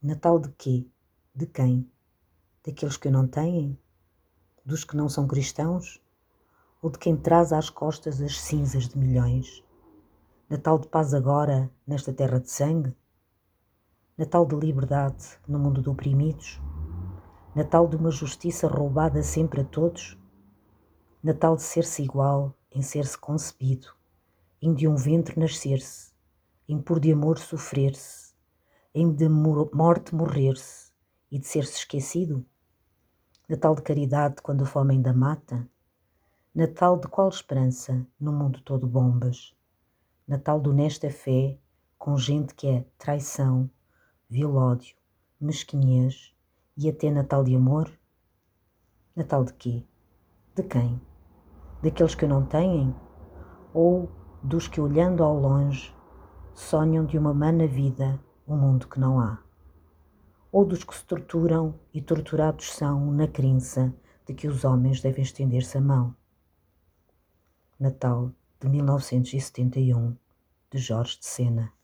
Natal de quê? De quem? Daqueles que o não têm? Dos que não são cristãos? Ou de quem traz às costas as cinzas de milhões? Natal de paz agora, nesta terra de sangue? Natal de liberdade no mundo de oprimidos? Natal de uma justiça roubada sempre a todos? Natal de ser-se igual em ser-se concebido, em de um ventre nascer-se, em por de amor sofrer-se, em de morte morrer-se e de ser-se esquecido? Natal de caridade quando a fome ainda mata? Natal de qual esperança no mundo todo bombas? Natal de honesta fé com gente que é traição, vil-ódio, mesquinhez e até Natal de amor? Natal de quê? De quem? Daqueles que não têm? Ou dos que olhando ao longe sonham de uma mana vida um mundo que não há. Ou dos que se torturam e torturados são na crença de que os homens devem estender-se a mão. Natal de 1971, de Jorge de Sena.